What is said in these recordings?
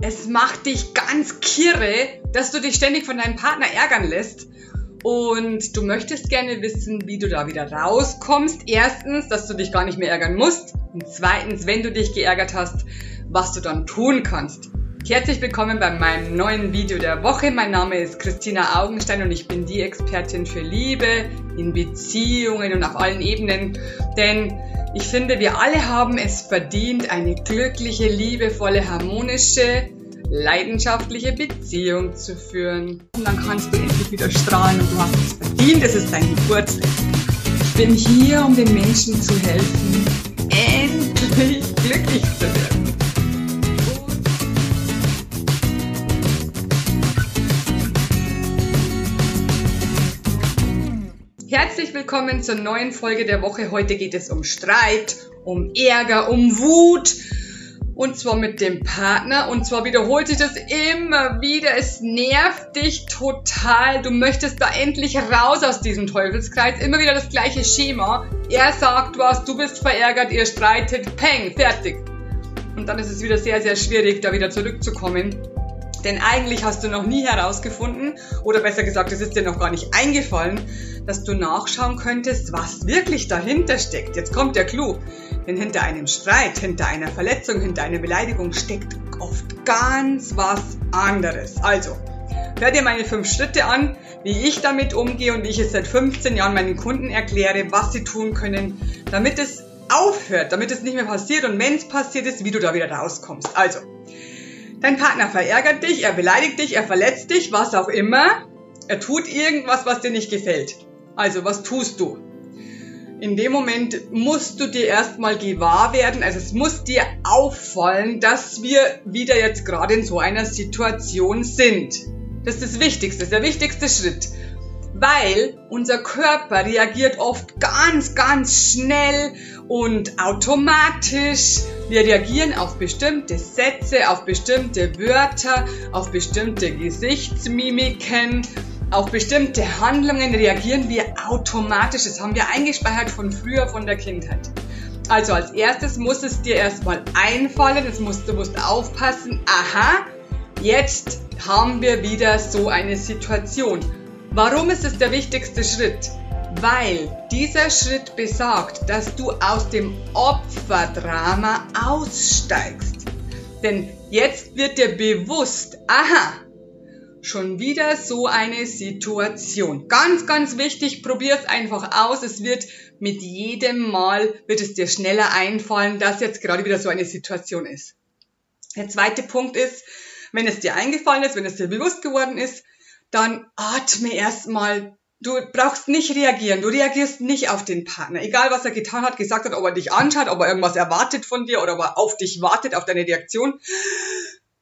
Es macht dich ganz kirre, dass du dich ständig von deinem Partner ärgern lässt. Und du möchtest gerne wissen, wie du da wieder rauskommst. Erstens, dass du dich gar nicht mehr ärgern musst. Und zweitens, wenn du dich geärgert hast, was du dann tun kannst. Herzlich willkommen bei meinem neuen Video der Woche. Mein Name ist Christina Augenstein und ich bin die Expertin für Liebe in Beziehungen und auf allen Ebenen. Denn ich finde, wir alle haben es verdient, eine glückliche, liebevolle, harmonische, leidenschaftliche Beziehung zu führen. Und dann kannst du endlich wieder strahlen und du hast es verdient. Es ist dein Geburtstag. Ich bin hier, um den Menschen zu helfen, endlich glücklich zu werden. Herzlich willkommen zur neuen Folge der Woche. Heute geht es um Streit, um Ärger, um Wut. Und zwar mit dem Partner. Und zwar wiederholt sich das immer wieder. Es nervt dich total. Du möchtest da endlich raus aus diesem Teufelskreis. Immer wieder das gleiche Schema. Er sagt was, du bist verärgert, ihr streitet, peng, fertig. Und dann ist es wieder sehr, sehr schwierig, da wieder zurückzukommen. Denn eigentlich hast du noch nie herausgefunden, oder besser gesagt, es ist dir noch gar nicht eingefallen, dass du nachschauen könntest, was wirklich dahinter steckt. Jetzt kommt der Clou. Denn hinter einem Streit, hinter einer Verletzung, hinter einer Beleidigung steckt oft ganz was anderes. Also, hör dir meine fünf Schritte an, wie ich damit umgehe und wie ich es seit 15 Jahren meinen Kunden erkläre, was sie tun können, damit es aufhört, damit es nicht mehr passiert und wenn es passiert ist, wie du da wieder rauskommst. Also, Dein Partner verärgert dich, er beleidigt dich, er verletzt dich, was auch immer. Er tut irgendwas, was dir nicht gefällt. Also, was tust du? In dem Moment musst du dir erstmal gewahr werden, also es muss dir auffallen, dass wir wieder jetzt gerade in so einer Situation sind. Das ist das Wichtigste, der wichtigste Schritt. Weil unser Körper reagiert oft ganz, ganz schnell und automatisch. Wir reagieren auf bestimmte Sätze, auf bestimmte Wörter, auf bestimmte Gesichtsmimiken, auf bestimmte Handlungen reagieren wir automatisch. Das haben wir eingespeichert von früher, von der Kindheit. Also als erstes muss es dir erstmal einfallen, es musst, du musst aufpassen, aha, jetzt haben wir wieder so eine Situation. Warum ist es der wichtigste Schritt? Weil dieser Schritt besagt, dass du aus dem Opferdrama aussteigst. Denn jetzt wird dir bewusst, aha, schon wieder so eine Situation. Ganz, ganz wichtig, probier es einfach aus. Es wird mit jedem Mal, wird es dir schneller einfallen, dass jetzt gerade wieder so eine Situation ist. Der zweite Punkt ist, wenn es dir eingefallen ist, wenn es dir bewusst geworden ist, dann atme erstmal Du brauchst nicht reagieren. Du reagierst nicht auf den Partner. Egal, was er getan hat, gesagt hat, ob er dich anschaut, ob er irgendwas erwartet von dir oder ob er auf dich wartet, auf deine Reaktion.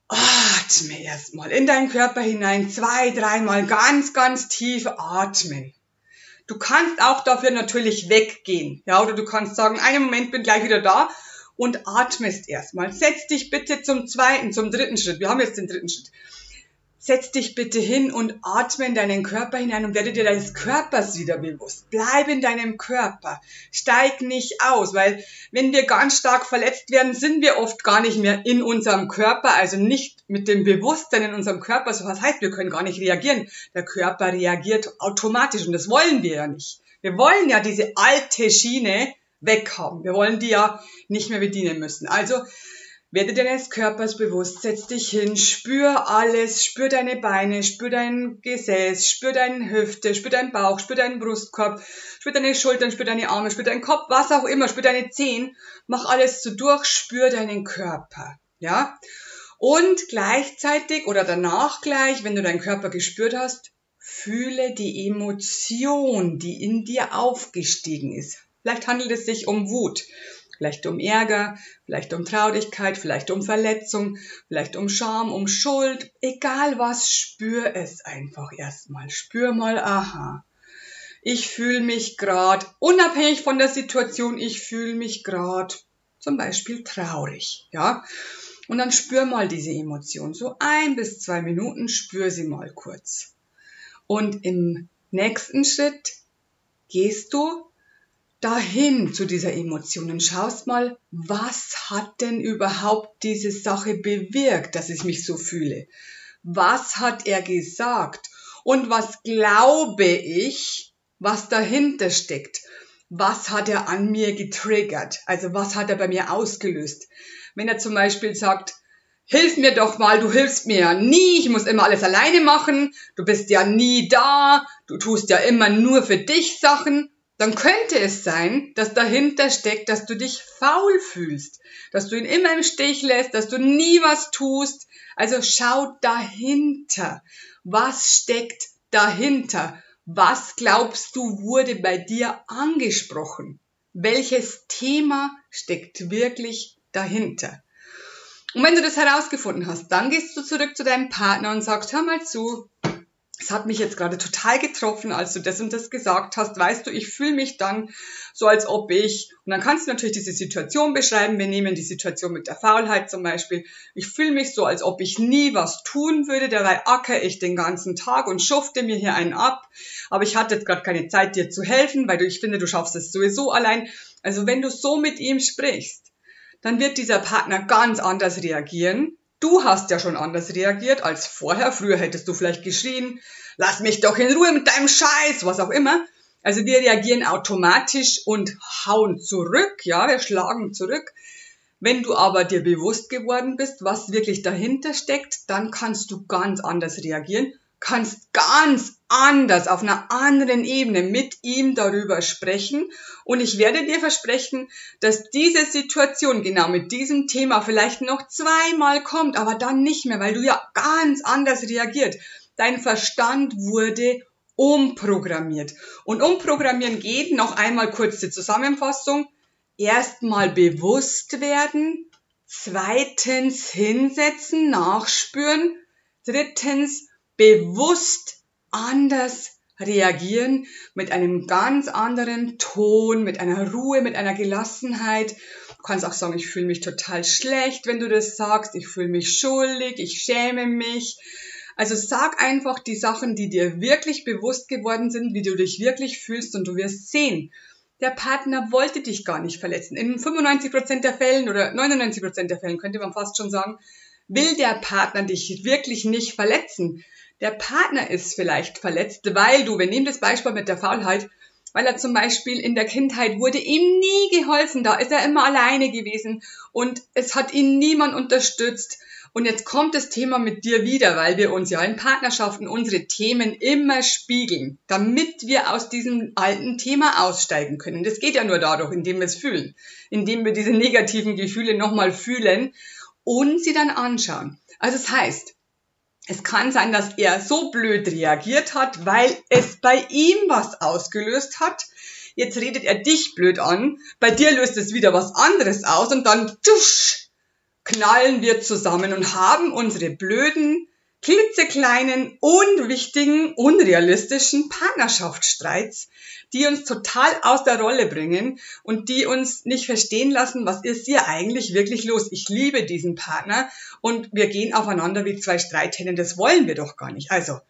Atme erstmal in deinen Körper hinein, zwei, dreimal ganz, ganz tief atmen. Du kannst auch dafür natürlich weggehen. Ja, oder du kannst sagen, einen Moment bin gleich wieder da und atmest erstmal. Setz dich bitte zum zweiten, zum dritten Schritt. Wir haben jetzt den dritten Schritt. Setz dich bitte hin und atme in deinen Körper hinein und werde dir deines Körpers wieder bewusst. Bleib in deinem Körper. Steig nicht aus, weil wenn wir ganz stark verletzt werden, sind wir oft gar nicht mehr in unserem Körper, also nicht mit dem Bewusstsein in unserem Körper. So was heißt, wir können gar nicht reagieren. Der Körper reagiert automatisch und das wollen wir ja nicht. Wir wollen ja diese alte Schiene weghaben. Wir wollen die ja nicht mehr bedienen müssen. Also werde deines Körpers bewusst, setz dich hin, spür alles, spür deine Beine, spür dein Gesäß, spür deine Hüfte, spür deinen Bauch, spür deinen Brustkorb, spür deine Schultern, spür deine Arme, spür deinen Kopf, was auch immer, spür deine Zehen, mach alles so durch, spür deinen Körper, ja? Und gleichzeitig oder danach gleich, wenn du deinen Körper gespürt hast, fühle die Emotion, die in dir aufgestiegen ist. Vielleicht handelt es sich um Wut vielleicht um Ärger, vielleicht um Traurigkeit, vielleicht um Verletzung, vielleicht um Scham, um Schuld, egal was, spür es einfach erstmal. Spür mal, aha. Ich fühle mich grad, unabhängig von der Situation, ich fühle mich grad zum Beispiel traurig, ja. Und dann spür mal diese Emotion. So ein bis zwei Minuten spür sie mal kurz. Und im nächsten Schritt gehst du dahin zu dieser Emotion und schaust mal, was hat denn überhaupt diese Sache bewirkt, dass ich mich so fühle? Was hat er gesagt? Und was glaube ich, was dahinter steckt? Was hat er an mir getriggert? Also was hat er bei mir ausgelöst? Wenn er zum Beispiel sagt, hilf mir doch mal, du hilfst mir ja nie, ich muss immer alles alleine machen, du bist ja nie da, du tust ja immer nur für dich Sachen, dann könnte es sein, dass dahinter steckt, dass du dich faul fühlst, dass du ihn immer im Stich lässt, dass du nie was tust. Also schau dahinter. Was steckt dahinter? Was glaubst du wurde bei dir angesprochen? Welches Thema steckt wirklich dahinter? Und wenn du das herausgefunden hast, dann gehst du zurück zu deinem Partner und sagst, hör mal zu, es hat mich jetzt gerade total getroffen, als du das und das gesagt hast. Weißt du, ich fühle mich dann so, als ob ich, und dann kannst du natürlich diese Situation beschreiben. Wir nehmen die Situation mit der Faulheit zum Beispiel. Ich fühle mich so, als ob ich nie was tun würde. Dabei acker ich den ganzen Tag und schufte mir hier einen ab. Aber ich hatte jetzt gerade keine Zeit, dir zu helfen, weil du, ich finde, du schaffst es sowieso allein. Also wenn du so mit ihm sprichst, dann wird dieser Partner ganz anders reagieren Du hast ja schon anders reagiert als vorher. Früher hättest du vielleicht geschrien, lass mich doch in Ruhe mit deinem Scheiß, was auch immer. Also wir reagieren automatisch und hauen zurück, ja, wir schlagen zurück. Wenn du aber dir bewusst geworden bist, was wirklich dahinter steckt, dann kannst du ganz anders reagieren kannst ganz anders auf einer anderen Ebene mit ihm darüber sprechen. Und ich werde dir versprechen, dass diese Situation genau mit diesem Thema vielleicht noch zweimal kommt, aber dann nicht mehr, weil du ja ganz anders reagiert. Dein Verstand wurde umprogrammiert. Und umprogrammieren geht, noch einmal kurze Zusammenfassung. Erstmal bewusst werden. Zweitens hinsetzen, nachspüren. Drittens bewusst anders reagieren, mit einem ganz anderen Ton, mit einer Ruhe, mit einer Gelassenheit. Du kannst auch sagen, ich fühle mich total schlecht, wenn du das sagst, ich fühle mich schuldig, ich schäme mich. Also sag einfach die Sachen, die dir wirklich bewusst geworden sind, wie du dich wirklich fühlst und du wirst sehen. Der Partner wollte dich gar nicht verletzen. In 95% der Fällen oder 99% der Fällen könnte man fast schon sagen, will der Partner dich wirklich nicht verletzen. Der Partner ist vielleicht verletzt, weil du, wir nehmen das Beispiel mit der Faulheit, weil er zum Beispiel in der Kindheit wurde ihm nie geholfen, da ist er immer alleine gewesen und es hat ihn niemand unterstützt. Und jetzt kommt das Thema mit dir wieder, weil wir uns ja in Partnerschaften unsere Themen immer spiegeln, damit wir aus diesem alten Thema aussteigen können. Das geht ja nur dadurch, indem wir es fühlen, indem wir diese negativen Gefühle nochmal fühlen und sie dann anschauen. Also es das heißt, es kann sein, dass er so blöd reagiert hat, weil es bei ihm was ausgelöst hat. Jetzt redet er dich blöd an, bei dir löst es wieder was anderes aus und dann tusch, knallen wir zusammen und haben unsere blöden, klitzekleinen, unwichtigen, unrealistischen Partnerschaftsstreits, die uns total aus der Rolle bringen und die uns nicht verstehen lassen, was ist hier eigentlich wirklich los. Ich liebe diesen Partner und wir gehen aufeinander wie zwei Streithennen. Das wollen wir doch gar nicht. Also,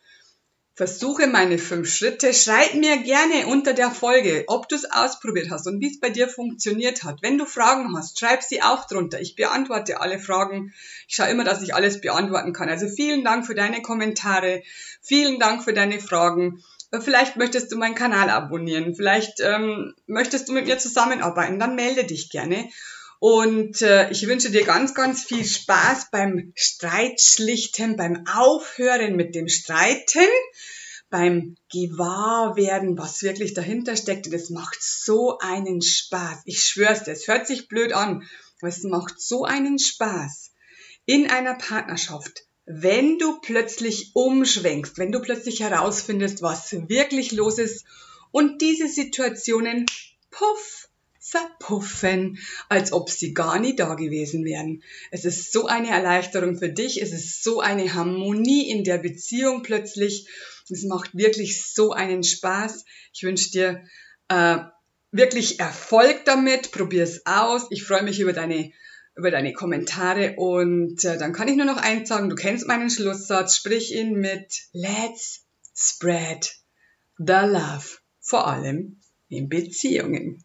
Versuche meine fünf Schritte. Schreib mir gerne unter der Folge, ob du es ausprobiert hast und wie es bei dir funktioniert hat. Wenn du Fragen hast, schreib sie auch drunter. Ich beantworte alle Fragen. Ich schaue immer, dass ich alles beantworten kann. Also vielen Dank für deine Kommentare. Vielen Dank für deine Fragen. Vielleicht möchtest du meinen Kanal abonnieren. Vielleicht ähm, möchtest du mit mir zusammenarbeiten. Dann melde dich gerne. Und äh, ich wünsche dir ganz, ganz viel Spaß beim Streitschlichten, beim Aufhören mit dem Streiten, beim Gewahrwerden, was wirklich dahinter steckt. Und es macht so einen Spaß. Ich schwör's dir, es hört sich blöd an, aber es macht so einen Spaß in einer Partnerschaft, wenn du plötzlich umschwenkst, wenn du plötzlich herausfindest, was wirklich los ist und diese Situationen, puff, verpuffen, als ob sie gar nie da gewesen wären. Es ist so eine Erleichterung für dich, es ist so eine Harmonie in der Beziehung plötzlich. Es macht wirklich so einen Spaß. Ich wünsche dir äh, wirklich Erfolg damit, probier es aus. Ich freue mich über deine über deine Kommentare und äh, dann kann ich nur noch eins sagen, du kennst meinen Schlusssatz, sprich ihn mit Let's spread the love, vor allem in Beziehungen.